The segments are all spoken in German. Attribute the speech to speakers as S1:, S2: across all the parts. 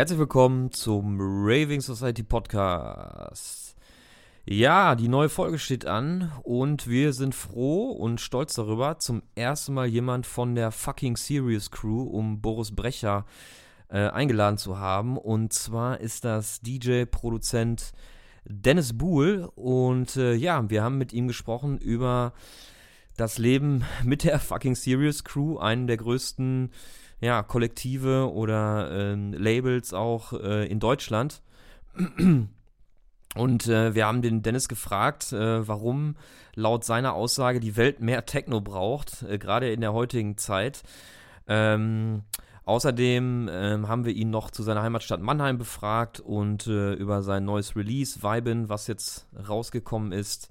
S1: Herzlich willkommen zum Raving Society Podcast. Ja, die neue Folge steht an und wir sind froh und stolz darüber, zum ersten Mal jemand von der fucking Serious Crew um Boris Brecher äh, eingeladen zu haben. Und zwar ist das DJ-Produzent Dennis Buhl und äh, ja, wir haben mit ihm gesprochen über das Leben mit der fucking Serious Crew, einen der größten ja, Kollektive oder äh, Labels auch äh, in Deutschland. Und äh, wir haben den Dennis gefragt, äh, warum laut seiner Aussage die Welt mehr Techno braucht, äh, gerade in der heutigen Zeit. Ähm, außerdem ähm, haben wir ihn noch zu seiner Heimatstadt Mannheim befragt und äh, über sein neues Release Viben, was jetzt rausgekommen ist.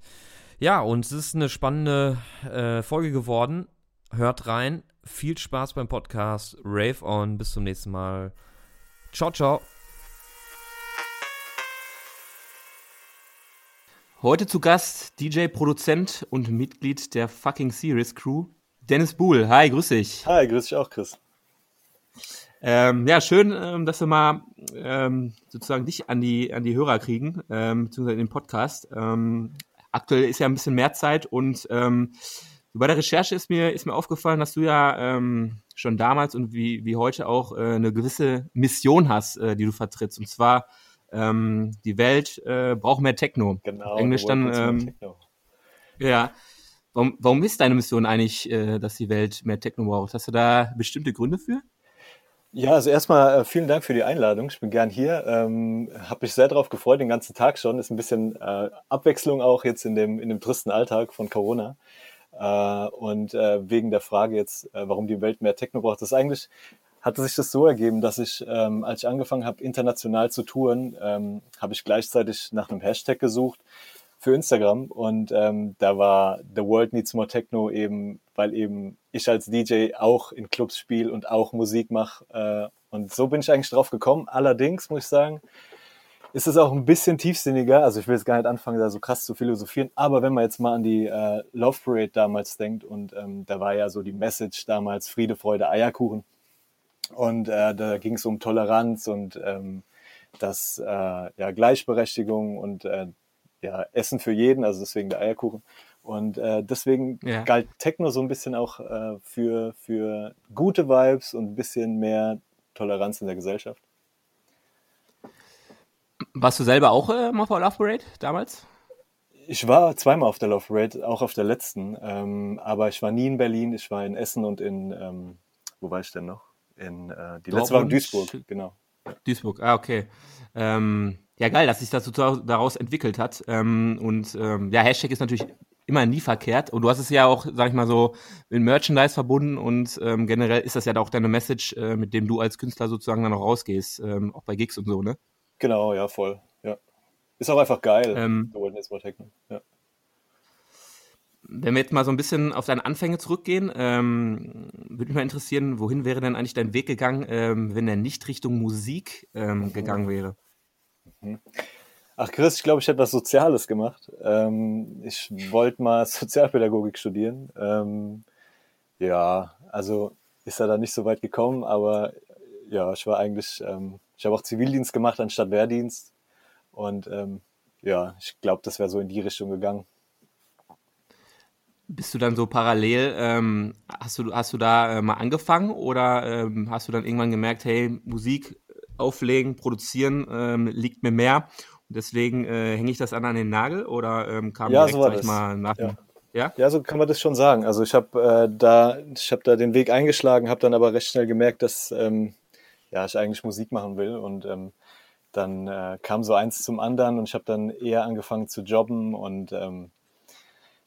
S1: Ja, und es ist eine spannende äh, Folge geworden. Hört rein. Viel Spaß beim Podcast. Rave on. Bis zum nächsten Mal. Ciao, ciao.
S2: Heute zu Gast DJ, Produzent und Mitglied der fucking Series Crew, Dennis Buhl. Hi, grüß dich.
S3: Hi, grüß dich auch, Chris.
S2: Ähm, ja, schön, ähm, dass wir mal ähm, sozusagen dich an die, an die Hörer kriegen, ähm, beziehungsweise in den Podcast. Ähm, aktuell ist ja ein bisschen mehr Zeit und ähm, bei der Recherche ist mir, ist mir aufgefallen, dass du ja ähm, schon damals und wie, wie heute auch äh, eine gewisse Mission hast, äh, die du vertrittst. Und zwar ähm, die Welt äh, braucht mehr Techno.
S3: Genau.
S2: Englisch dann. Ähm, ja. Warum, warum ist deine Mission eigentlich, äh, dass die Welt mehr Techno braucht? Hast du da bestimmte Gründe für?
S3: Ja, also erstmal äh, vielen Dank für die Einladung. Ich bin gern hier. Ähm, Habe mich sehr darauf gefreut, den ganzen Tag schon. Ist ein bisschen äh, Abwechslung auch jetzt in dem, in dem tristen Alltag von Corona. Äh, und äh, wegen der Frage jetzt, äh, warum die Welt mehr Techno braucht, das eigentlich hatte sich das so ergeben, dass ich, ähm, als ich angefangen habe, international zu touren, ähm, habe ich gleichzeitig nach einem Hashtag gesucht für Instagram und ähm, da war The World Needs More Techno eben, weil eben ich als DJ auch in Clubs spiele und auch Musik mache äh, und so bin ich eigentlich drauf gekommen. Allerdings muss ich sagen, ist es auch ein bisschen tiefsinniger. Also ich will jetzt gar nicht anfangen, da so krass zu philosophieren. Aber wenn man jetzt mal an die äh, Love Parade damals denkt und ähm, da war ja so die Message damals Friede, Freude, Eierkuchen. Und äh, da ging es um Toleranz und ähm, das äh, ja Gleichberechtigung und äh, ja Essen für jeden, also deswegen der Eierkuchen. Und äh, deswegen ja. galt Techno so ein bisschen auch äh, für, für gute Vibes und ein bisschen mehr Toleranz in der Gesellschaft.
S2: Warst du selber auch äh, mal auf der Love Parade damals?
S3: Ich war zweimal auf der Love Parade, auch auf der letzten. Ähm, aber ich war nie in Berlin, ich war in Essen und in, ähm, wo war ich denn noch? In, äh, die letzte war in Duisburg, genau.
S2: Duisburg, ah, okay. Ähm, ja, geil, dass sich das so daraus entwickelt hat. Ähm, und ähm, ja, Hashtag ist natürlich immer nie verkehrt. Und du hast es ja auch, sag ich mal so, mit Merchandise verbunden und ähm, generell ist das ja auch deine Message, äh, mit dem du als Künstler sozusagen dann auch rausgehst, ähm, auch bei Gigs und so, ne?
S3: Genau, ja, voll. Ja. Ist auch einfach geil. Ähm, Golden is Techno. Ja.
S2: Wenn wir jetzt mal so ein bisschen auf deine Anfänge zurückgehen, ähm, würde mich mal interessieren, wohin wäre denn eigentlich dein Weg gegangen, ähm, wenn er nicht Richtung Musik ähm, mhm. gegangen wäre?
S3: Mhm. Ach Chris, ich glaube, ich hätte was Soziales gemacht. Ähm, ich wollte mal Sozialpädagogik studieren. Ähm, ja, also ist er da nicht so weit gekommen, aber ja, ich war eigentlich ähm, ich habe auch Zivildienst gemacht anstatt Wehrdienst. Und ähm, ja, ich glaube, das wäre so in die Richtung gegangen.
S2: Bist du dann so parallel, ähm, hast, du, hast du da äh, mal angefangen oder ähm, hast du dann irgendwann gemerkt, hey, Musik auflegen, produzieren ähm, liegt mir mehr und deswegen äh, hänge ich das an an den Nagel oder ähm, kam
S3: ja,
S2: direkt,
S3: so
S2: sag ich mal, nach
S3: ja. ja. Ja? so kann man das schon sagen. Also ich habe äh, da, ich habe da den Weg eingeschlagen, habe dann aber recht schnell gemerkt, dass ähm, ja, ich eigentlich Musik machen will. Und ähm, dann äh, kam so eins zum anderen und ich habe dann eher angefangen zu jobben und ähm,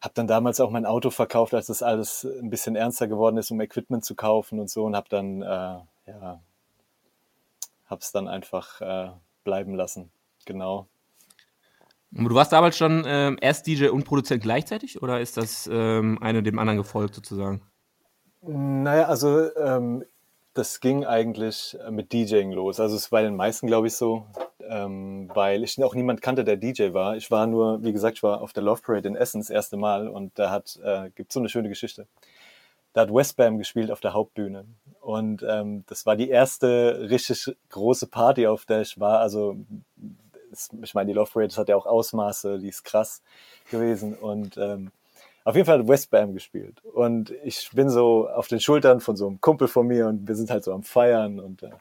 S3: habe dann damals auch mein Auto verkauft, als das alles ein bisschen ernster geworden ist, um Equipment zu kaufen und so und habe dann äh, ja habe es dann einfach äh, bleiben lassen. Genau.
S2: Du warst damals schon ähm, erst DJ und Produzent gleichzeitig oder ist das ähm, eine dem anderen gefolgt sozusagen?
S3: Naja, also ähm, das ging eigentlich äh, mit DJing los. Also es war den meisten, glaube ich, so, ähm, weil ich auch niemand kannte, der DJ war. Ich war nur, wie gesagt, ich war auf der Love Parade in Essen das erste Mal und da hat, äh, gibt so eine schöne Geschichte. Da hat Westbam gespielt auf der Hauptbühne Und ähm, das war die erste richtig große Party, auf der ich war. Also ich meine, die Love Parade hat ja auch Ausmaße, die ist krass gewesen. Und ähm, auf jeden Fall hat Westbam gespielt. Und ich bin so auf den Schultern von so einem Kumpel von mir und wir sind halt so am Feiern. Und äh,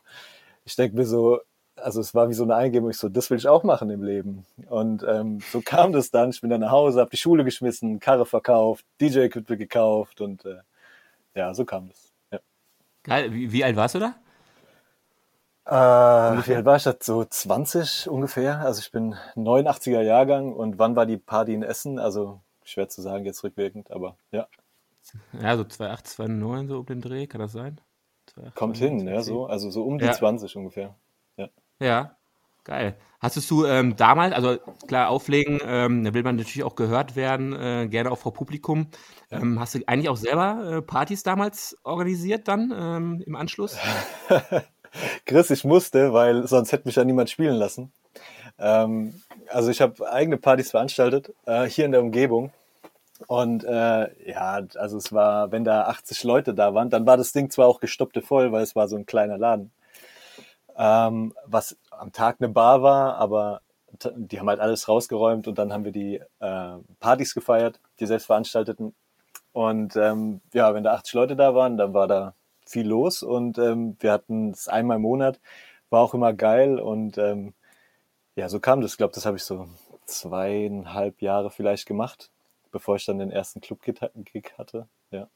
S3: ich denke mir so, also es war wie so eine Eingebung, ich so, das will ich auch machen im Leben. Und ähm, so kam das dann. Ich bin dann nach Hause, habe die Schule geschmissen, Karre verkauft, DJ-Equipment gekauft und äh, ja, so kam das. Ja.
S2: Geil, wie, wie alt warst du da?
S3: Äh, wie alt war ich da? So 20 ungefähr. Also ich bin 89er Jahrgang und wann war die Party in Essen? Also schwer zu sagen jetzt rückwirkend, aber ja.
S2: Ja, so 2,8, 2,9 so um den Dreh, kann das sein?
S3: 2, Kommt 2, hin, ja, so, also so um die ja. 20 ungefähr. Ja.
S2: Ja, geil. Hast du ähm, damals, also klar, auflegen, ähm, da will man natürlich auch gehört werden, äh, gerne auch vor Publikum. Ähm, hast du eigentlich auch selber äh, Partys damals organisiert dann ähm, im Anschluss?
S3: Chris, ich musste, weil sonst hätte mich ja niemand spielen lassen. Ähm, also ich habe eigene Partys veranstaltet, äh, hier in der Umgebung. Und äh, ja, also es war, wenn da 80 Leute da waren, dann war das Ding zwar auch gestoppte voll, weil es war so ein kleiner Laden. Ähm, was am Tag eine Bar war, aber die haben halt alles rausgeräumt und dann haben wir die äh, Partys gefeiert, die selbst veranstalteten. Und ähm, ja, wenn da 80 Leute da waren, dann war da viel los und ähm, wir hatten es einmal im Monat, war auch immer geil und ähm, ja, so kam das. Ich glaube, das habe ich so zweieinhalb Jahre vielleicht gemacht, bevor ich dann den ersten Club-Gig hatte. Ja.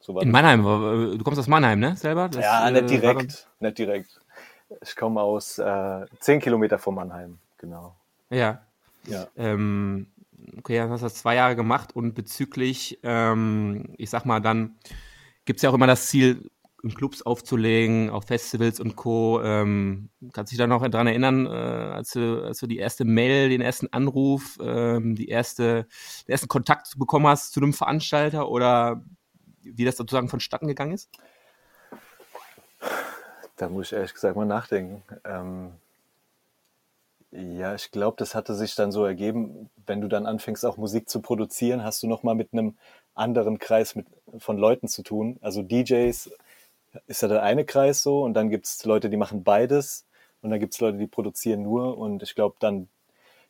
S2: So In Mannheim, du kommst aus Mannheim, ne? Selber?
S3: Das, ja, nicht direkt, äh, nicht direkt. Ich komme aus äh, zehn Kilometer von Mannheim, genau.
S2: Ja. ja. Ähm, okay, dann hast du das zwei Jahre gemacht und bezüglich, ähm, ich sag mal, dann gibt es ja auch immer das Ziel, in Clubs aufzulegen, auf Festivals und Co. Ähm, kannst du dich da noch daran erinnern, äh, als, du, als du die erste Mail, den ersten Anruf, ähm, die erste, den ersten Kontakt bekommen hast zu einem Veranstalter oder wie das sozusagen vonstatten gegangen ist?
S3: Da muss ich ehrlich gesagt mal nachdenken. Ähm, ja, ich glaube, das hatte sich dann so ergeben, wenn du dann anfängst, auch Musik zu produzieren, hast du nochmal mit einem anderen Kreis mit, von Leuten zu tun. Also DJs ist ja der eine Kreis so und dann gibt es Leute, die machen beides und dann gibt es Leute, die produzieren nur und ich glaube dann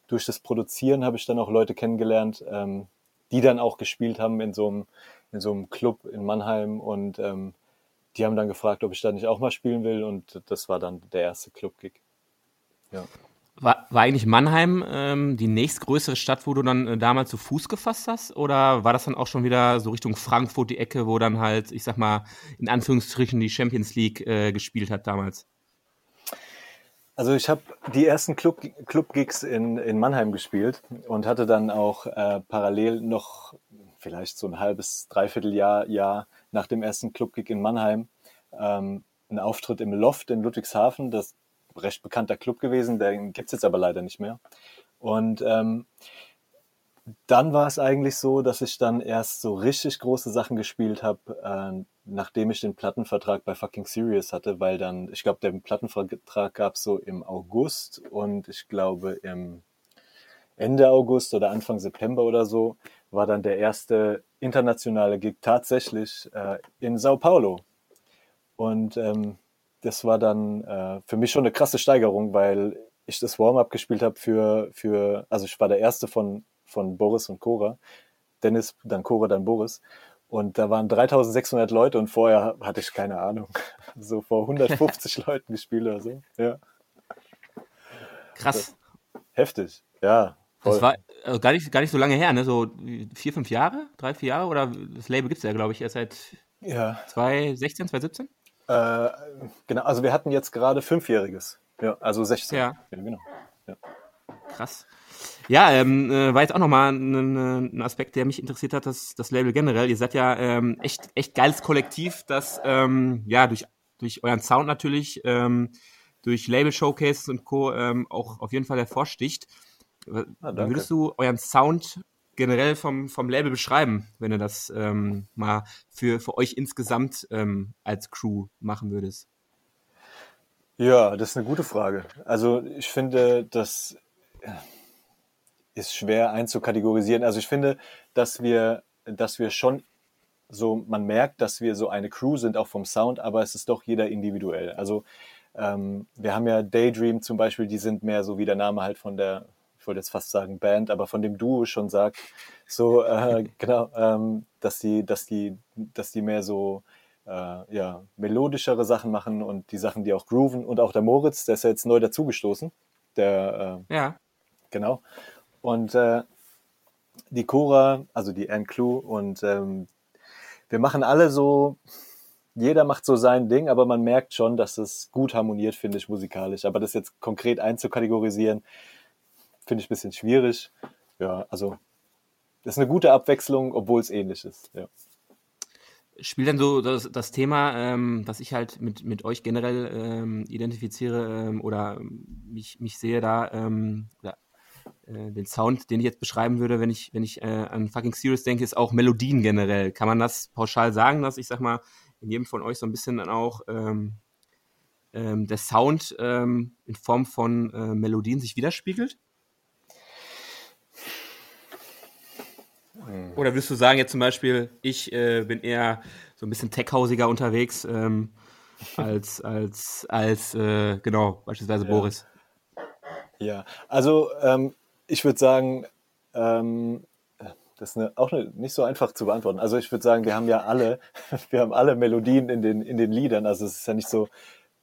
S3: durch das Produzieren habe ich dann auch Leute kennengelernt, ähm, die dann auch gespielt haben in so einem, in so einem Club in Mannheim und ähm, die haben dann gefragt, ob ich da nicht auch mal spielen will und das war dann der erste Club-Gig.
S2: Ja. War, war eigentlich Mannheim ähm, die nächstgrößere Stadt, wo du dann äh, damals zu Fuß gefasst hast? Oder war das dann auch schon wieder so Richtung Frankfurt die Ecke, wo dann halt, ich sag mal, in Anführungsstrichen die Champions League äh, gespielt hat damals?
S3: Also ich habe die ersten Club-Gigs Club in, in Mannheim gespielt und hatte dann auch äh, parallel noch vielleicht so ein halbes, dreiviertel Jahr, Jahr nach dem ersten Club-Gig in Mannheim ähm, einen Auftritt im Loft in Ludwigshafen. Das recht bekannter Club gewesen, den gibt es jetzt aber leider nicht mehr. Und ähm, dann war es eigentlich so, dass ich dann erst so richtig große Sachen gespielt habe, äh, nachdem ich den Plattenvertrag bei Fucking Serious hatte, weil dann, ich glaube, der Plattenvertrag gab es so im August und ich glaube im Ende August oder Anfang September oder so war dann der erste internationale Gig tatsächlich äh, in Sao Paulo. Und ähm, das war dann äh, für mich schon eine krasse Steigerung, weil ich das Warm-up gespielt habe für, für, also ich war der erste von, von Boris und Cora. Dennis, dann Cora, dann Boris. Und da waren 3600 Leute und vorher hatte ich keine Ahnung. So vor 150 Leuten gespielt oder so. Ja.
S2: Krass.
S3: Heftig, ja.
S2: Voll. Das war also gar, nicht, gar nicht so lange her, ne? So vier, fünf Jahre, drei, vier Jahre oder das Label gibt es ja, glaube ich, erst seit ja. 2016, 2017?
S3: Äh, genau, also wir hatten jetzt gerade Fünfjähriges. Ja, also 16.
S2: Ja, ja genau. Ja. Krass. Ja, ähm, äh, war jetzt auch nochmal ein, ein Aspekt, der mich interessiert hat, das, das Label generell. Ihr seid ja ähm, echt, echt geiles Kollektiv, das ähm, ja durch, durch euren Sound natürlich, ähm, durch Label Showcases und Co. Ähm, auch auf jeden Fall hervorsticht. Ah, Würdest du euren Sound generell vom, vom Label beschreiben, wenn du das ähm, mal für, für euch insgesamt ähm, als Crew machen würdest?
S3: Ja, das ist eine gute Frage. Also ich finde, das ist schwer einzukategorisieren. Also ich finde, dass wir, dass wir schon so, man merkt, dass wir so eine Crew sind, auch vom Sound, aber es ist doch jeder individuell. Also ähm, wir haben ja Daydream zum Beispiel, die sind mehr so wie der Name halt von der, wollte jetzt fast sagen Band, aber von dem Duo schon sagt, so äh, genau, ähm, dass die, dass die, dass die mehr so äh, ja, melodischere Sachen machen und die Sachen, die auch grooven und auch der Moritz, der ist ja jetzt neu dazugestoßen. Der,
S2: äh, ja.
S3: Genau. Und äh, die Cora, also die Anne Clue und ähm, wir machen alle so, jeder macht so sein Ding, aber man merkt schon, dass es gut harmoniert, finde ich, musikalisch. Aber das jetzt konkret einzukategorisieren, finde ich ein bisschen schwierig. Ja, also das ist eine gute Abwechslung, obwohl es ähnlich ist. Ja.
S2: Spielt dann so das, das Thema, ähm, was ich halt mit, mit euch generell ähm, identifiziere ähm, oder mich, mich sehe da, ähm, ja, äh, den Sound, den ich jetzt beschreiben würde, wenn ich, wenn ich äh, an fucking Serious denke, ist auch Melodien generell. Kann man das pauschal sagen, dass ich sag mal, in jedem von euch so ein bisschen dann auch ähm, ähm, der Sound ähm, in Form von äh, Melodien sich widerspiegelt? Oder würdest du sagen, jetzt zum Beispiel, ich äh, bin eher so ein bisschen techhausiger unterwegs ähm, als, als, als äh, genau, beispielsweise ja. Boris?
S3: Ja, also ähm, ich würde sagen, ähm, das ist eine, auch eine, nicht so einfach zu beantworten. Also ich würde sagen, wir haben ja alle, wir haben alle Melodien in den, in den Liedern. Also es ist ja nicht so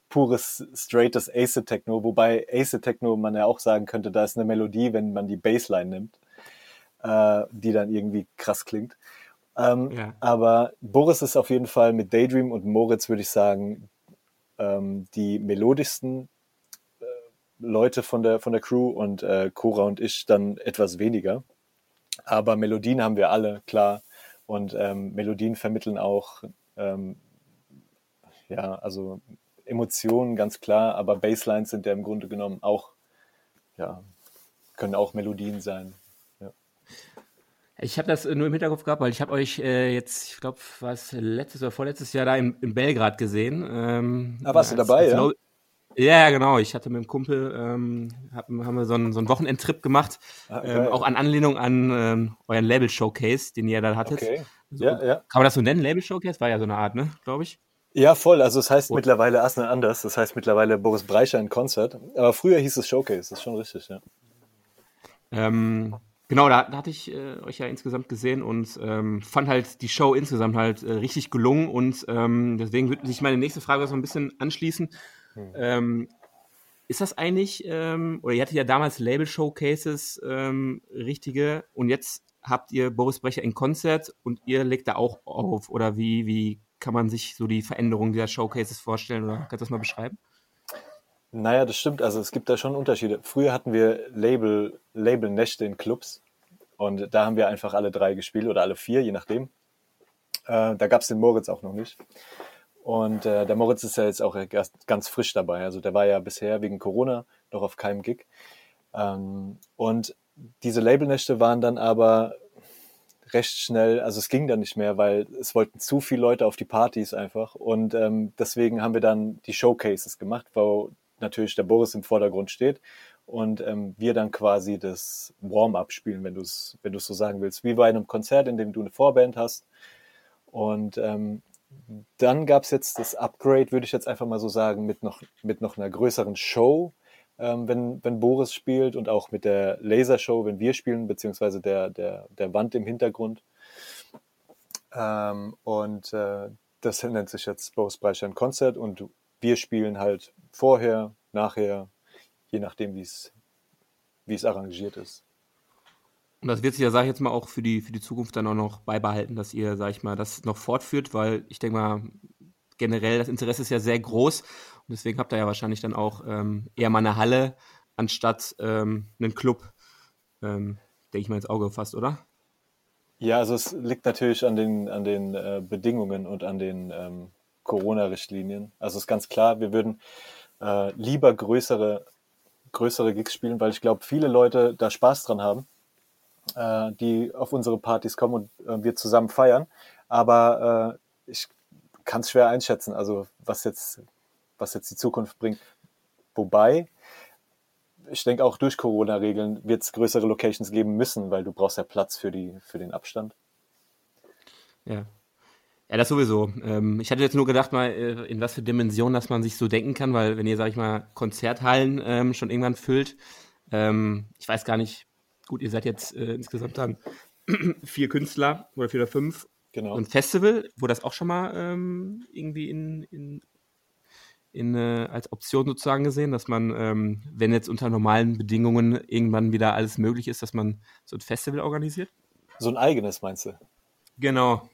S3: pures, straightes Acid Techno, wobei Acid Techno man ja auch sagen könnte, da ist eine Melodie, wenn man die Bassline nimmt, äh, die dann irgendwie krass klingt. Ähm, ja. Aber Boris ist auf jeden Fall mit Daydream und Moritz, würde ich sagen, ähm, die melodischsten Leute von der, von der Crew und äh, Cora und ich dann etwas weniger. Aber Melodien haben wir alle, klar. Und ähm, Melodien vermitteln auch, ähm, ja, also Emotionen, ganz klar. Aber Basslines sind ja im Grunde genommen auch, ja, können auch Melodien sein.
S2: Ich habe das nur im Hinterkopf gehabt, weil ich habe euch äh, jetzt, ich glaube, was letztes oder vorletztes Jahr da in, in Belgrad gesehen. Ähm,
S3: ah, warst du dabei, ja?
S2: Ja, genau. Ich hatte mit dem Kumpel, ähm, hab, haben wir so einen, so einen Wochenendtrip gemacht, ah, ähm, auch an Anlehnung an ähm, euren Label-Showcase, den ihr da hattet. Okay. So, ja, ja. Kann man das so nennen, Label-Showcase? War ja so eine Art, ne, glaube ich.
S3: Ja, voll. Also es heißt oh. mittlerweile Arsenal anders. Das heißt mittlerweile Boris Breischer in Konzert. Aber früher hieß es Showcase. Das ist schon richtig, ja.
S2: Ähm, genau, da, da, hatte ich äh, euch ja insgesamt gesehen und ähm, fand halt die Show insgesamt halt äh, richtig gelungen. Und ähm, deswegen würde sich meine nächste Frage so ein bisschen anschließen. Hm. Ähm, ist das eigentlich, ähm, oder ihr hattet ja damals Label-Showcases, ähm, richtige, und jetzt habt ihr Boris Brecher in Konzert und ihr legt da auch auf, oder wie, wie kann man sich so die Veränderung dieser Showcases vorstellen, oder kannst du das mal beschreiben?
S3: Naja, das stimmt, also es gibt da schon Unterschiede. Früher hatten wir Label, Label-Nächte in Clubs und da haben wir einfach alle drei gespielt oder alle vier, je nachdem. Äh, da gab es den Moritz auch noch nicht. Und äh, der Moritz ist ja jetzt auch ganz frisch dabei. Also der war ja bisher wegen Corona noch auf keinem Gig. Ähm, und diese Labelnächte waren dann aber recht schnell, also es ging dann nicht mehr, weil es wollten zu viele Leute auf die Partys einfach. Und ähm, deswegen haben wir dann die Showcases gemacht, wo natürlich der Boris im Vordergrund steht und ähm, wir dann quasi das Warm-up spielen, wenn du es wenn so sagen willst, wie bei einem Konzert, in dem du eine Vorband hast. Und ähm, dann gab es jetzt das Upgrade, würde ich jetzt einfach mal so sagen, mit noch, mit noch einer größeren Show, ähm, wenn, wenn Boris spielt und auch mit der Lasershow, wenn wir spielen, beziehungsweise der, der, der Wand im Hintergrund. Ähm, und äh, das nennt sich jetzt Boris Breistein Konzert und wir spielen halt vorher, nachher, je nachdem, wie es arrangiert ist.
S2: Und das wird sich ja, sage ich jetzt mal, auch für die, für die Zukunft dann auch noch beibehalten, dass ihr, sage ich mal, das noch fortführt, weil ich denke mal, generell das Interesse ist ja sehr groß und deswegen habt ihr ja wahrscheinlich dann auch ähm, eher mal eine Halle anstatt ähm, einen Club, ähm, denke ich mal, ins Auge gefasst, oder?
S3: Ja, also es liegt natürlich an den, an den äh, Bedingungen und an den ähm, Corona-Richtlinien. Also ist ganz klar, wir würden äh, lieber größere, größere Gigs spielen, weil ich glaube, viele Leute da Spaß dran haben äh, die auf unsere Partys kommen und äh, wir zusammen feiern. Aber äh, ich kann es schwer einschätzen, also was jetzt, was jetzt die Zukunft bringt. Wobei, ich denke auch durch Corona-Regeln wird es größere Locations geben müssen, weil du brauchst ja Platz für, die, für den Abstand.
S2: Ja. Ja, das sowieso. Ähm, ich hatte jetzt nur gedacht, mal, äh, in was für Dimensionen, dass man sich so denken kann, weil wenn ihr, sag ich mal, Konzerthallen ähm, schon irgendwann füllt, ähm, ich weiß gar nicht, gut, ihr seid jetzt äh, insgesamt dann vier Künstler oder vier oder fünf.
S3: Genau.
S2: Und Festival, wo das auch schon mal ähm, irgendwie in, in, in äh, als Option sozusagen gesehen, dass man, ähm, wenn jetzt unter normalen Bedingungen irgendwann wieder alles möglich ist, dass man so ein Festival organisiert?
S3: So ein eigenes, meinst du?
S2: Genau.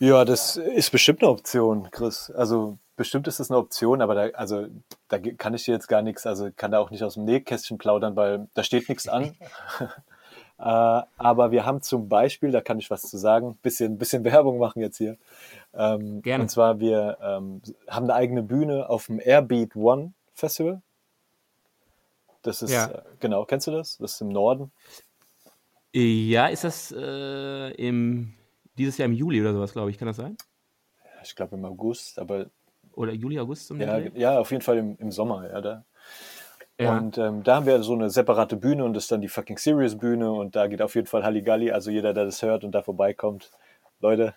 S3: Ja, das ist bestimmt eine Option, Chris. Also bestimmt ist das eine Option, aber da, also, da kann ich dir jetzt gar nichts, also kann da auch nicht aus dem Nähkästchen plaudern, weil da steht nichts an. äh, aber wir haben zum Beispiel, da kann ich was zu sagen, bisschen, bisschen Werbung machen jetzt hier. Ähm,
S2: Gerne.
S3: Und zwar, wir ähm, haben eine eigene Bühne auf dem Airbeat One Festival. Das ist,
S2: Ja.
S3: äh, genau, kennst du das? Das ist im Norden.
S2: Ja, ist das äh, im, dieses Jahr im Juli oder sowas, glaube ich, kann das sein?
S3: Ich glaube im August, aber
S2: Oder Juli, August? Um den
S3: ja, ja, auf jeden Fall im, im Sommer, ja, da.
S2: Ja.
S3: Und ähm, da haben wir so eine separate Bühne und das ist dann die fucking Serious Bühne und da geht auf jeden Fall Halligalli. Also jeder, der das hört und da vorbeikommt, Leute,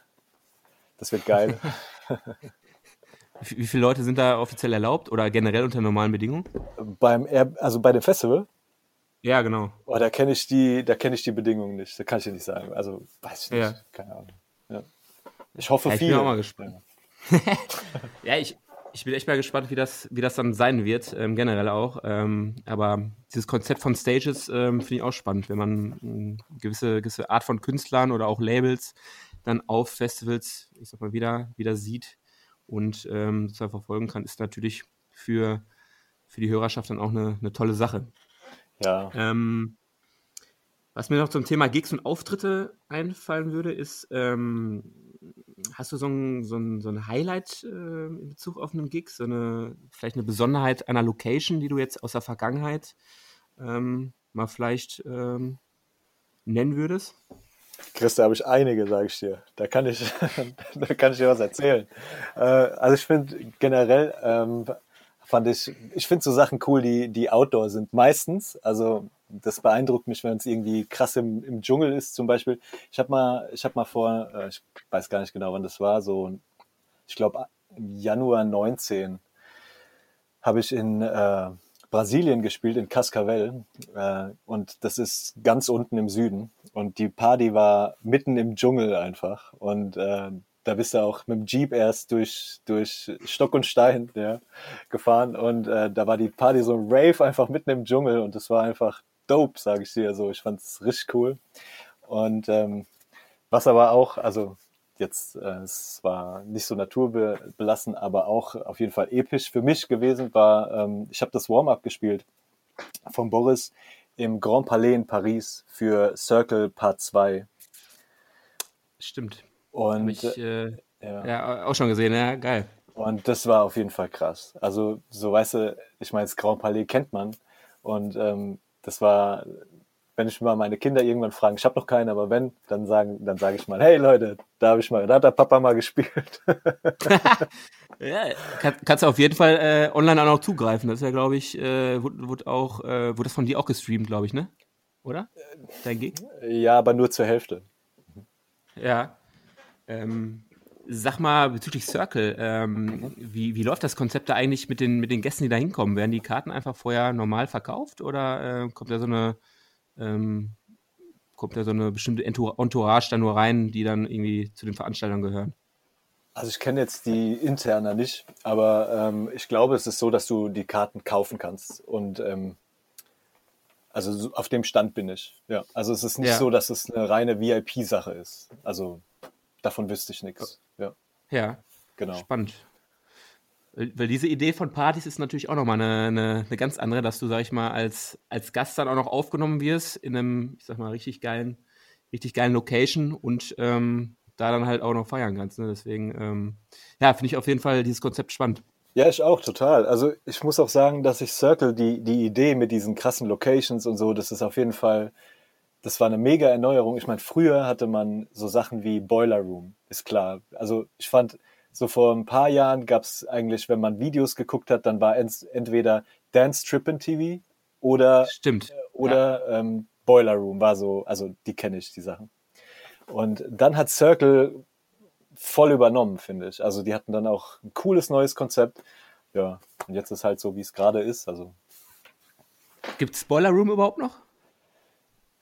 S3: das wird geil.
S2: Wie viele Leute sind da offiziell erlaubt oder generell unter normalen Bedingungen?
S3: Beim also bei dem Festival,
S2: Ja, genau.
S3: oh, da kenne ich die, da kenne ich die Bedingungen nicht. Da kann ich dir nicht sagen. Also weiß ich nicht,
S2: Ja.
S3: keine Ahnung. Ja. Ich hoffe
S2: Ja, ich bin
S3: viele.
S2: auch mal gespannt. Ja, ich, ich bin echt mal gespannt, wie das, wie das dann sein wird, ähm, generell auch. Ähm, aber dieses Konzept von Stages ähm, finde ich auch spannend, wenn man eine gewisse, gewisse Art von Künstlern oder auch Labels dann auf Festivals, ich sag mal, wieder, wieder sieht und ähm, sozusagen verfolgen kann, ist natürlich für, für die Hörerschaft dann auch eine, eine tolle Sache.
S3: Ja.
S2: Ähm, was mir noch zum Thema Gigs und Auftritte einfallen würde, ist, ähm, hast du so ein, so ein, so ein Highlight äh, in Bezug auf einen Gig, so eine, vielleicht eine Besonderheit einer Location, die du jetzt aus der Vergangenheit ähm, mal vielleicht ähm, nennen würdest?
S3: Chris, da habe ich einige, sage ich dir. Da kann ich, da kann ich dir was erzählen. Äh, also ich finde generell, ähm, fand ich, ich finde so Sachen cool, die, die Outdoor sind. Meistens, also das beeindruckt mich, wenn es irgendwie krass im, im Dschungel ist, zum Beispiel. Ich habe mal, ich habe mal vor, äh, ich weiß gar nicht genau, wann das war, so, ich glaube im Januar 19 habe ich in äh, Brasilien gespielt, in Cascavel. Äh, und das ist ganz unten im Süden. Und die Party war mitten im Dschungel einfach. Und äh, da bist du auch mit dem Jeep erst durch, durch Stock und Stein ja, gefahren. Und äh, da war die Party so ein Rave einfach mitten im Dschungel. Und das war einfach dope, sage ich dir so. Ich fand es richtig cool. Und ähm, was aber auch, also jetzt, äh, es war nicht so naturbelassen, aber auch auf jeden Fall episch für mich gewesen war, ähm, ich habe das Warm-up gespielt von Boris im Grand Palais in Paris für Circle Part 2.
S2: Stimmt.
S3: Und,
S2: ich äh,
S3: ja.
S2: ja, auch schon gesehen, ja, geil.
S3: und das war auf jeden Fall krass. Also, so weißt du, ich meine, das Grand Palais kennt man. Und ähm, das war, wenn ich mal meine Kinder irgendwann fragen, ich habe noch keine, aber wenn, dann sagen, dann sage ich mal, hey Leute, da habe ich mal, da hat der Papa mal gespielt.
S2: Ja, kann, kannst du auf jeden Fall äh, online auch noch zugreifen. Das ist ja, glaube ich, äh, wurde, wurde auch, äh, wurde das von dir auch gestreamt, glaube ich, ne? Oder? Dein Gig?
S3: ja, aber nur zur Hälfte.
S2: Ja. Ähm, sag mal bezüglich Circle, ähm, wie, wie läuft das Konzept da eigentlich mit den, mit den Gästen, die da hinkommen? Werden die Karten einfach vorher normal verkauft oder äh, kommt da so eine ähm, kommt da so eine bestimmte Entour- Entourage da nur rein, die dann irgendwie zu den Veranstaltern gehören?
S3: Also ich kenne jetzt die interner nicht, aber ähm, ich glaube, es ist so, dass du die Karten kaufen kannst. Und ähm, also so- auf dem Stand bin ich. Ja. Also es ist nicht
S2: Ja.
S3: so, dass es eine reine VIP-Sache ist. Also davon wüsste ich nichts. Ja,
S2: Ja,
S3: genau.
S2: Spannend. Weil diese Idee von Partys ist natürlich auch nochmal eine, eine, eine ganz andere, dass du, sag ich mal, als, als Gast dann auch noch aufgenommen wirst in einem, ich sag mal, richtig geilen, richtig geilen Location und ähm, da dann halt auch noch feiern kannst. Ne? Deswegen, ähm, ja, finde ich auf jeden Fall dieses Konzept spannend.
S3: Ja, ich auch, total. Also ich muss auch sagen, dass ich Circle, die, die Idee mit diesen krassen Locations und so, das ist auf jeden Fall, das war eine mega Erneuerung. Ich meine, früher hatte man so Sachen wie Boiler Room, ist klar. Also ich fand, so vor ein paar Jahren gab es eigentlich, wenn man Videos geguckt hat, dann war ent entweder Dance Trippin' TV oder
S2: Stimmt.
S3: oder ähm, Boiler Room war so, also die kenne ich, die Sachen. Und dann hat Circle voll übernommen, finde ich. Also die hatten dann auch ein cooles neues Konzept. Ja, und jetzt ist halt so, wie es gerade ist. Also
S2: Gibt es Boiler Room überhaupt noch?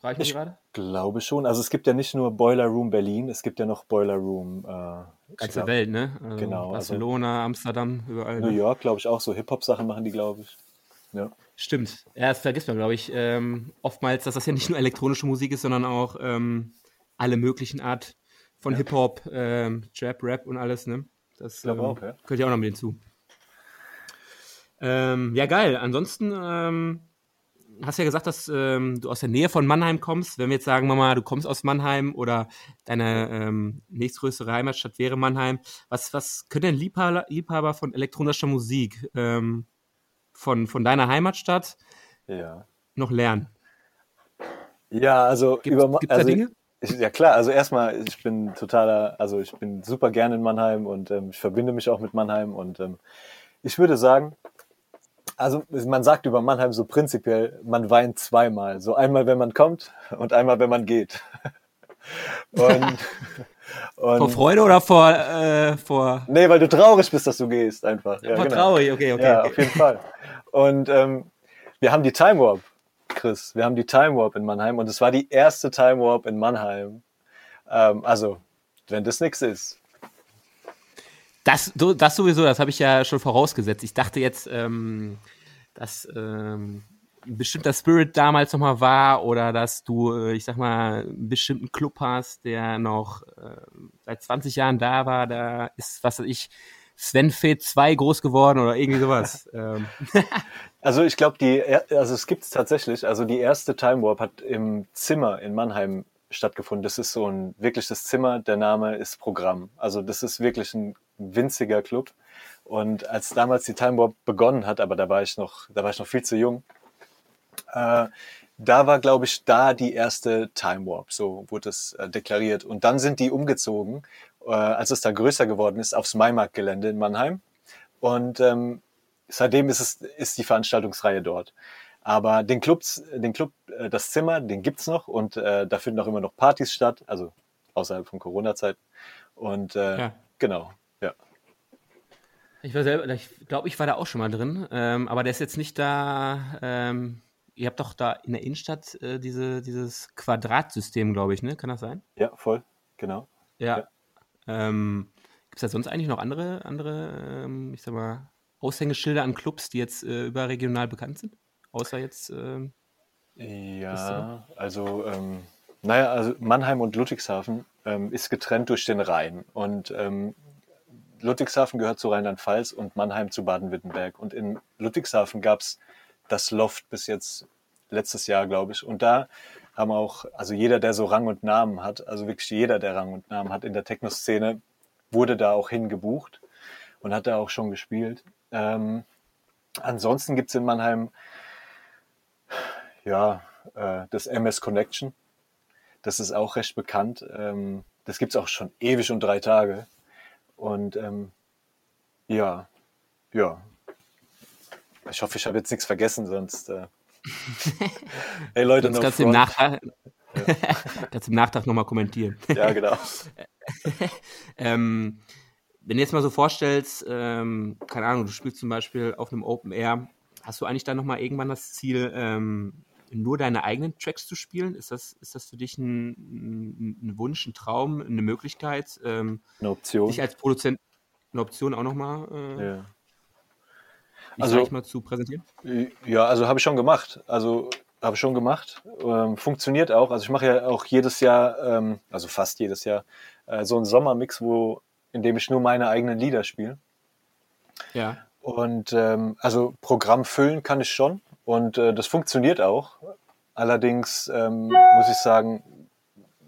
S3: Reichen ich gerade? glaube schon. Also es gibt ja nicht nur Boiler Room Berlin, es gibt ja noch Boiler Room.
S2: Äh, Ganze Welt, ne? Also
S3: genau.
S2: Also Barcelona, also Amsterdam, überall.
S3: New ne? York, glaube ich, auch so Hip-Hop-Sachen machen die, glaube ich. Ja.
S2: Stimmt. Ja, das vergisst man, glaube ich, ähm, oftmals, dass das ja nicht nur elektronische Musik ist, sondern auch ähm, alle möglichen Art von ja. Hip-Hop, ähm, Trap, Rap und alles, ne? Das ähm, auch, ja. gehört ja auch noch mit hinzu. Ähm, ja, geil. Ansonsten ähm, hast ja gesagt, dass ähm, du aus der Nähe von Mannheim kommst. Wenn wir jetzt sagen, Mama, du kommst aus Mannheim oder deine ähm, nächstgrößere Heimatstadt wäre Mannheim, was, was können denn Liebhaber, Liebhaber von elektronischer Musik ähm, von, von deiner Heimatstadt
S3: ja.
S2: noch lernen?
S3: Ja, also
S2: Gibt, über gibt's also,
S3: da Dinge? Ich, ja klar, also erstmal, ich bin totaler, also ich bin super gerne in Mannheim und ähm, ich verbinde mich auch mit Mannheim und ähm, ich würde sagen, also man sagt über Mannheim so prinzipiell, man weint zweimal. So einmal, wenn man kommt und einmal, wenn man geht.
S2: und, und, vor Freude oder vor, äh, vor.
S3: Nee, weil du traurig bist, dass du gehst, einfach.
S2: Ja, vor genau. traurig, okay, okay.
S3: Ja,
S2: okay.
S3: auf jeden Fall. Und ähm, wir haben die Time Warp, Chris. Wir haben die Time Warp in Mannheim und es war die erste Time Warp in Mannheim. Ähm, also, wenn das nichts ist,
S2: das, das sowieso, das habe ich ja schon vorausgesetzt. Ich dachte jetzt, ähm, dass ähm, ein bestimmter Spirit damals nochmal war oder dass du, äh, ich sag mal, einen bestimmten Club hast, der noch äh, seit 20 Jahren da war. Da ist, was weiß ich, Sven Fed 2 groß geworden oder irgendwie sowas. Ähm.
S3: also ich glaube, die, also es gibt es tatsächlich. Also die erste Time Warp hat im Zimmer in Mannheim stattgefunden. Das ist so ein wirkliches Zimmer. Der Name ist Programm. Also das ist wirklich ein winziger Club. Und als damals die Time Warp begonnen hat, aber da war ich noch, da war ich noch viel zu jung, äh, da war, glaube ich, da die erste Time Warp, so wurde es äh, deklariert. Und dann sind die umgezogen, äh, als es da größer geworden ist, aufs Maimarkt-Gelände in Mannheim. Und ähm, seitdem ist es ist die Veranstaltungsreihe dort. Aber den Clubs, den Club, äh, das Zimmer, den gibt's noch und äh, da finden auch immer noch Partys statt, also außerhalb von Corona-Zeiten. Und äh, ja. genau, ja.
S2: Ich war selber, ich glaube, ich war da auch schon mal drin, ähm, aber der ist jetzt nicht da. Ähm, ihr habt doch da in der Innenstadt äh, diese, dieses Quadratsystem, glaube ich, ne? Kann das sein?
S3: Ja, voll, genau.
S2: Ja. ja. Ähm, Gibt es da sonst eigentlich noch andere, andere, ähm, ich sag mal, Aushängeschilder an Clubs, die jetzt äh, überregional bekannt sind? Außer jetzt. Ähm,
S3: ja, also, ähm, naja, also Mannheim und Ludwigshafen ähm, ist getrennt durch den Rhein. Und ähm, Ludwigshafen gehört zu Rheinland-Pfalz und Mannheim zu Baden-Württemberg. Und in Ludwigshafen gab es das Loft bis jetzt letztes Jahr, glaube ich. Und da haben auch, also jeder, der so Rang und Namen hat, also wirklich jeder, der Rang und Namen hat in der Techno-Szene, wurde da auch hingebucht und hat da auch schon gespielt. Ähm, ansonsten gibt es in Mannheim ja äh, das MS Connection. Das ist auch recht bekannt. Ähm, das gibt es auch schon ewig und drei Tage. Und ähm, ja, ja. Ich hoffe, ich habe jetzt nichts vergessen, sonst. Äh,
S2: hey Leute, sonst kannst du im Nachtrag, ja. kannst im Nachtrag nochmal kommentieren.
S3: ja, genau.
S2: ähm, wenn du jetzt mal so vorstellst, ähm, keine Ahnung, du spielst zum Beispiel auf einem Open Air, hast du eigentlich dann nochmal irgendwann das Ziel, ähm, nur deine eigenen Tracks zu spielen? Ist das, ist das für dich ein, ein Wunsch, ein Traum, eine Möglichkeit? Ähm,
S3: eine Option.
S2: Dich als Produzent eine Option auch nochmal äh, ja.
S3: also,
S2: mal zu präsentieren?
S3: Ja, also habe ich schon gemacht. Also habe ich schon gemacht. Ähm, funktioniert auch. Also ich mache ja auch jedes Jahr, ähm, also fast jedes Jahr, äh, so einen Sommermix, wo, in dem ich nur meine eigenen Lieder spiele.
S2: Ja.
S3: Und ähm, also Programm füllen kann ich schon. Und äh, das funktioniert auch. Allerdings ähm, muss ich sagen,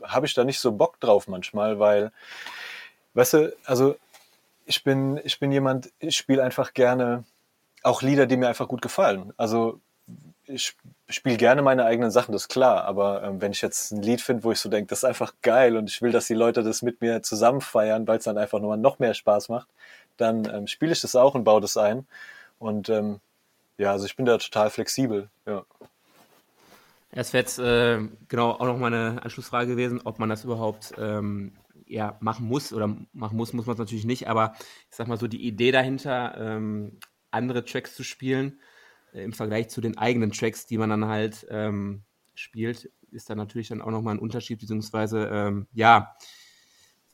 S3: habe ich da nicht so Bock drauf manchmal, weil, weißt du, also ich bin, ich bin jemand, ich spiele einfach gerne auch Lieder, die mir einfach gut gefallen. Also ich spiele gerne meine eigenen Sachen, das ist klar, aber ähm, wenn ich jetzt ein Lied finde, wo ich so denke, das ist einfach geil und ich will, dass die Leute das mit mir zusammen feiern, weil es dann einfach nochmal noch mehr Spaß macht, dann ähm, spiele ich das auch und baue das ein. Und ähm, ja, also ich bin da total flexibel, ja.
S2: Es wäre jetzt äh, genau auch noch eine Anschlussfrage gewesen, ob man das überhaupt ähm, ja, machen muss oder machen muss, muss man es natürlich nicht, aber ich sag mal so, die Idee dahinter, ähm, andere Tracks zu spielen, äh, im Vergleich zu den eigenen Tracks, die man dann halt ähm, spielt, ist dann natürlich dann auch nochmal ein Unterschied, beziehungsweise, ähm, ja,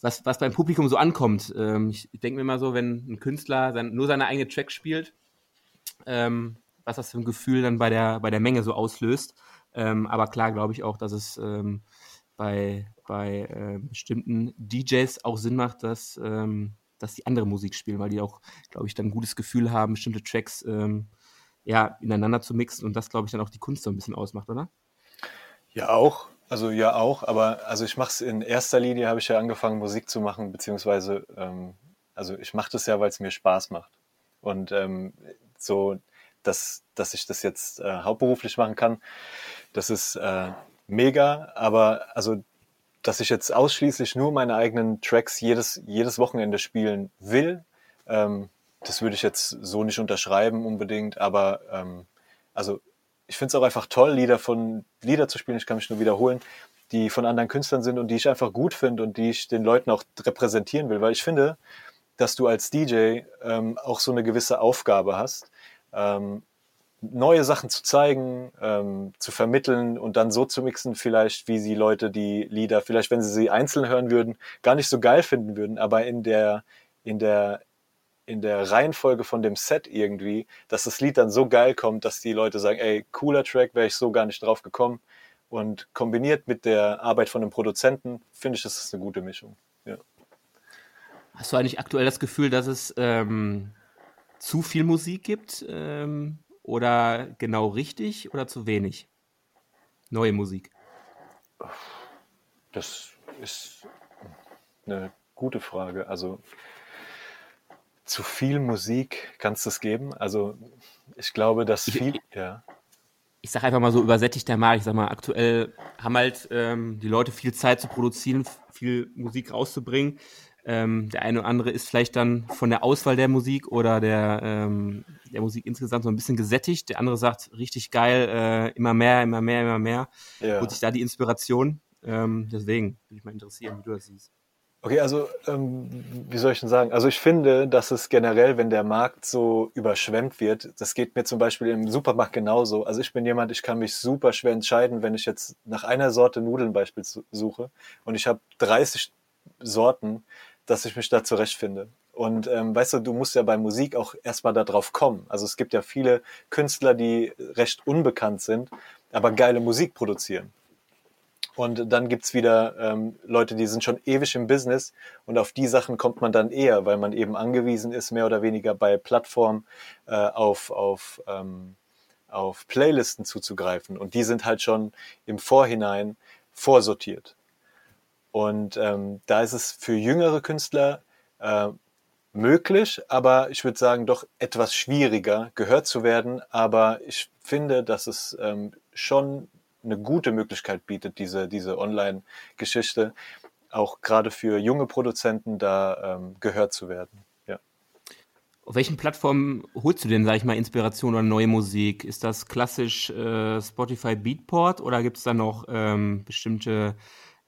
S2: was, was beim Publikum so ankommt. Ähm, ich denke mir mal so, wenn ein Künstler sein, nur seine eigene Tracks spielt, ähm, was das für ein Gefühl dann bei der, bei der Menge so auslöst. Ähm, aber klar glaube ich auch, dass es ähm, bei, bei äh, bestimmten DJs auch Sinn macht, dass, ähm, dass die andere Musik spielen, weil die auch, glaube ich, dann ein gutes Gefühl haben, bestimmte Tracks ähm, ja, ineinander zu mixen und das, glaube ich, dann auch die Kunst so ein bisschen ausmacht, oder?
S3: Ja, auch. Also ja auch, aber also ich mache es in erster Linie, habe ich ja angefangen, Musik zu machen, beziehungsweise ähm, also ich mache das ja, weil es mir Spaß macht. Und ähm, so, dass, dass ich das jetzt äh, hauptberuflich machen kann, das ist äh, mega, aber also dass ich jetzt ausschließlich nur meine eigenen Tracks jedes, jedes Wochenende spielen will, ähm, das würde ich jetzt so nicht unterschreiben unbedingt, aber ähm, also ich finde es auch einfach toll, Lieder von Lieder zu spielen, ich kann mich nur wiederholen, die von anderen Künstlern sind und die ich einfach gut finde und die ich den Leuten auch repräsentieren will, weil ich finde, dass du als DJ ähm, auch so eine gewisse Aufgabe hast, ähm, neue Sachen zu zeigen, ähm, zu vermitteln und dann so zu mixen, vielleicht wie sie Leute die Lieder, vielleicht wenn sie sie einzeln hören würden, gar nicht so geil finden würden, aber in der in der in der Reihenfolge von dem Set irgendwie, dass das Lied dann so geil kommt, dass die Leute sagen, ey, cooler Track, wäre ich so gar nicht drauf gekommen. Und kombiniert mit der Arbeit von einem Produzenten, finde ich, das ist eine gute Mischung.
S2: Hast du eigentlich aktuell das Gefühl, dass es ähm, zu viel Musik gibt? Ähm, oder genau richtig oder zu wenig? Neue Musik.
S3: Das ist eine gute Frage. Also zu viel Musik kannst du es geben? Also ich glaube, dass viel,
S2: ich, ja. Ich sage einfach mal so übersättigt der Markt. Ich sag mal, aktuell haben halt ähm, die Leute viel Zeit zu produzieren, viel Musik rauszubringen. Ähm, der eine oder andere ist vielleicht dann von der Auswahl der Musik oder der, ähm, der Musik insgesamt so ein bisschen gesättigt. Der andere sagt, richtig geil, äh, immer mehr, immer mehr, immer mehr. Ja. Holt sich da die Inspiration. Ähm, deswegen würde ich mal interessieren, wie du das siehst.
S3: Okay, also ähm, wie soll ich denn sagen? Also ich finde, dass es generell, wenn der Markt so überschwemmt wird, das geht mir zum Beispiel im Supermarkt genauso. Also ich bin jemand, ich kann mich super schwer entscheiden, wenn ich jetzt nach einer Sorte Nudeln beispielsweise suche und ich habe 30 Sorten, dass ich mich da zurechtfinde. Und ähm, weißt du, du musst ja bei Musik auch erstmal darauf kommen. Also es gibt ja viele Künstler, die recht unbekannt sind, aber geile Musik produzieren. Und dann gibt's wieder ähm, Leute, die sind schon ewig im Business und auf die Sachen kommt man dann eher, weil man eben angewiesen ist, mehr oder weniger bei Plattformen äh, auf, auf, ähm, auf Playlisten zuzugreifen. Und die sind halt schon im Vorhinein vorsortiert. Und ähm, da ist es für jüngere Künstler äh, möglich, aber ich würde sagen doch etwas schwieriger gehört zu werden. Aber ich finde, dass es ähm, schon eine gute Möglichkeit bietet, diese, diese Online-Geschichte, auch gerade für junge Produzenten da ähm, gehört zu werden. Ja.
S2: Auf welchen Plattformen holst du denn, sag ich mal, Inspiration oder neue Musik? Ist das klassisch äh, Spotify Beatport oder gibt es da noch ähm, bestimmte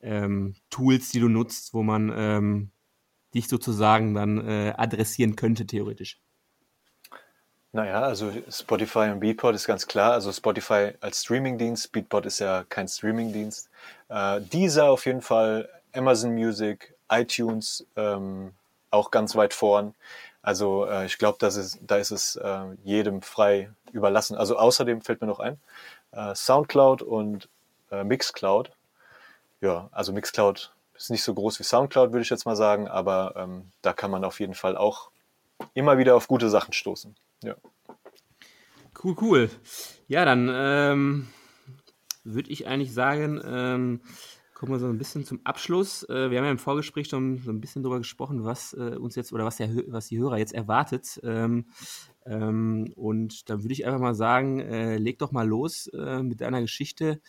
S2: ähm, Tools, die du nutzt, wo man ähm, dich sozusagen dann äh, adressieren könnte, theoretisch?
S3: Naja, also Spotify und Beatport ist ganz klar. Also Spotify als Streamingdienst, Beatport ist ja kein Streamingdienst. Äh, dieser auf jeden Fall, Amazon Music, iTunes ähm, auch ganz weit vorn. Also äh, ich glaube, da ist es äh, jedem frei überlassen. Also außerdem fällt mir noch ein, äh, Soundcloud und äh, Mixcloud. Ja, also Mixcloud ist nicht so groß wie Soundcloud, würde ich jetzt mal sagen, aber ähm, da kann man auf jeden Fall auch immer wieder auf gute Sachen stoßen. Ja.
S2: Cool, cool. Ja, dann ähm, würde ich eigentlich sagen, ähm, kommen wir so ein bisschen zum Abschluss. Äh, wir haben ja im Vorgespräch schon so ein bisschen darüber gesprochen, was äh, uns jetzt oder was, der, was die Hörer jetzt erwartet. Ähm, ähm, und dann würde ich einfach mal sagen, äh, leg doch mal los äh, mit deiner Geschichte,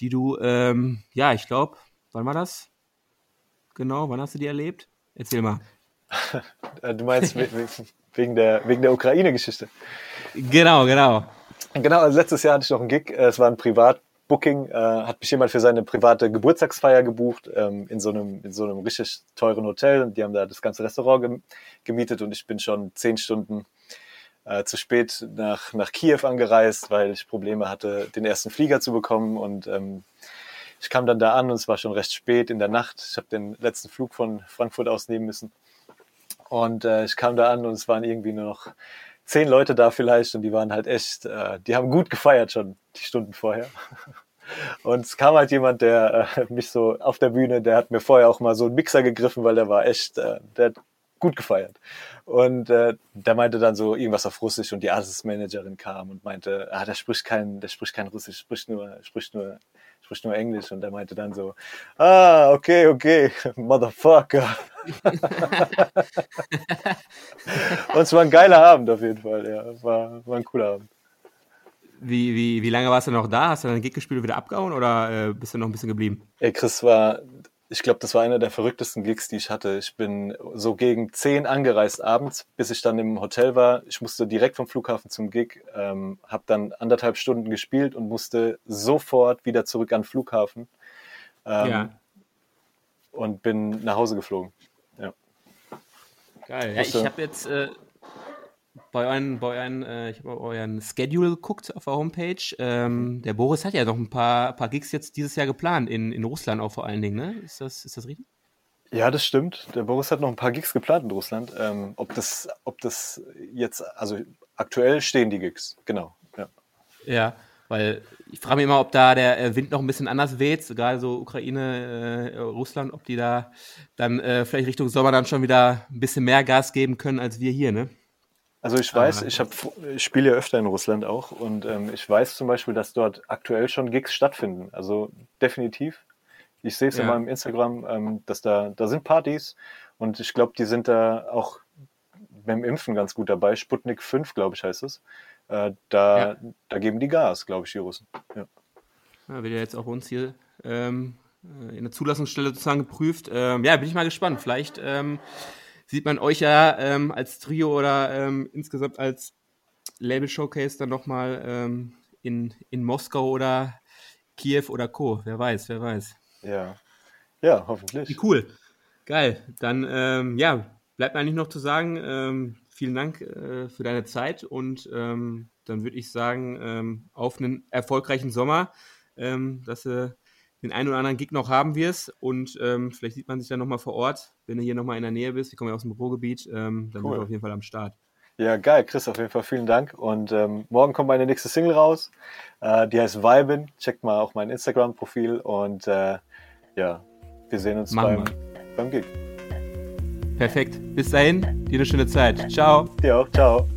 S2: die du, ähm, ja, ich glaube, wann war das? Genau, wann hast du die erlebt? Erzähl mal.
S3: du meinst wegen der, wegen der Ukraine-Geschichte.
S2: Genau, genau.
S3: Genau, also letztes Jahr hatte ich noch einen Gig. Es war ein Privat, Booking äh, hat mich jemand für seine private Geburtstagsfeier gebucht ähm, in so einem in so einem richtig teuren Hotel und die haben da das ganze Restaurant gemietet und ich bin schon zehn Stunden äh, zu spät nach, nach Kiew angereist, weil ich Probleme hatte, den ersten Flieger zu bekommen. Und ähm, ich kam dann da an und es war schon recht spät in der Nacht. Ich habe den letzten Flug von Frankfurt aus nehmen müssen. Und äh, ich kam da an und es waren irgendwie nur noch zehn Leute da vielleicht und die waren halt echt, äh, die haben gut gefeiert schon die Stunden vorher. Und es kam halt jemand, der äh, mich so auf der Bühne, der hat mir vorher auch mal so einen Mixer gegriffen, weil der war echt, äh, der hat gut gefeiert. Und äh, der meinte dann so irgendwas auf Russisch und die Asis-Managerin kam und meinte, ah, der spricht kein, der spricht kein Russisch, spricht nur, spricht nur, spricht nur Englisch. Und der meinte dann so, ah, okay, okay, Motherfucker. und es war ein geiler Abend auf jeden Fall, ja. War, war ein cooler Abend.
S2: Wie, wie, wie lange warst du noch da? Hast du dein Gig gespielt und wieder abgehauen oder äh, bist du noch ein bisschen geblieben?
S3: Ey, Chris war ich glaube, das war einer der verrücktesten Gigs, die ich hatte. Ich bin so gegen zehn angereist abends, bis ich dann im Hotel war. Ich musste direkt vom Flughafen zum Gig, ähm, habe dann anderthalb Stunden gespielt und musste sofort wieder zurück an den Flughafen. Ähm, ja. Und bin nach Hause geflogen. Ja.
S2: Geil. Ja, ich habe jetzt äh, bei euren, bei euren äh, ich habe euren Schedule geguckt auf der Homepage. Ähm, der Boris hat ja noch ein paar, paar Gigs jetzt dieses Jahr geplant, in, in Russland auch vor allen Dingen, ne? Ist das, ist das richtig?
S3: Ja, das stimmt. Der Boris hat noch ein paar Gigs geplant in Russland. Ähm, ob, das, ob das jetzt, also aktuell stehen die Gigs, genau. Ja,
S2: ja weil ich frage mich immer, ob da der äh, Wind noch ein bisschen anders weht, gerade so Ukraine, äh, Russland, ob die da dann äh, vielleicht Richtung Sommer dann schon wieder ein bisschen mehr Gas geben können als wir hier, ne?
S3: Also ich weiß, ich, hab, ich spiele ja öfter in Russland auch und ähm, ich weiß zum Beispiel, dass dort aktuell schon Gigs stattfinden. Also definitiv. Ich sehe es ja. in meinem Instagram, ähm, dass da, da sind Partys und ich glaube, die sind da auch beim Impfen ganz gut dabei. Sputnik 5, glaube ich, heißt es. Äh, da, ja. da geben die Gas, glaube ich, die Russen. Ja.
S2: ja wird ja jetzt auch uns hier ähm, in der Zulassungsstelle sozusagen geprüft. Ähm, ja, bin ich mal gespannt. Vielleicht ähm, sieht man euch ja ähm, als Trio oder ähm, insgesamt als Label-Showcase dann nochmal ähm, in, in Moskau oder Kiew oder Co. Wer weiß, wer weiß.
S3: Ja, ja, hoffentlich.
S2: Wie cool. Geil. Dann, ähm, ja, bleibt mir eigentlich noch zu sagen, ähm, vielen Dank äh, für deine Zeit und ähm, dann würde ich sagen, ähm, auf einen erfolgreichen Sommer, ähm, dass du den einen oder anderen Gig noch haben wirst und ähm, vielleicht sieht man sich dann nochmal vor Ort, wenn du hier nochmal in der Nähe bist. Wir kommen ja aus dem Ruhrgebiet, ähm, dann cool. sind wir auf jeden Fall am Start.
S3: Ja, geil, Chris, auf jeden Fall vielen Dank. Und ähm, morgen kommt meine nächste Single raus. Äh, die heißt Vibin. Checkt mal auch mein Instagram-Profil und äh, ja, wir sehen uns beim, beim Gig.
S2: Perfekt. Bis dahin, dir eine schöne Zeit. Ciao.
S3: Dir auch. Ciao.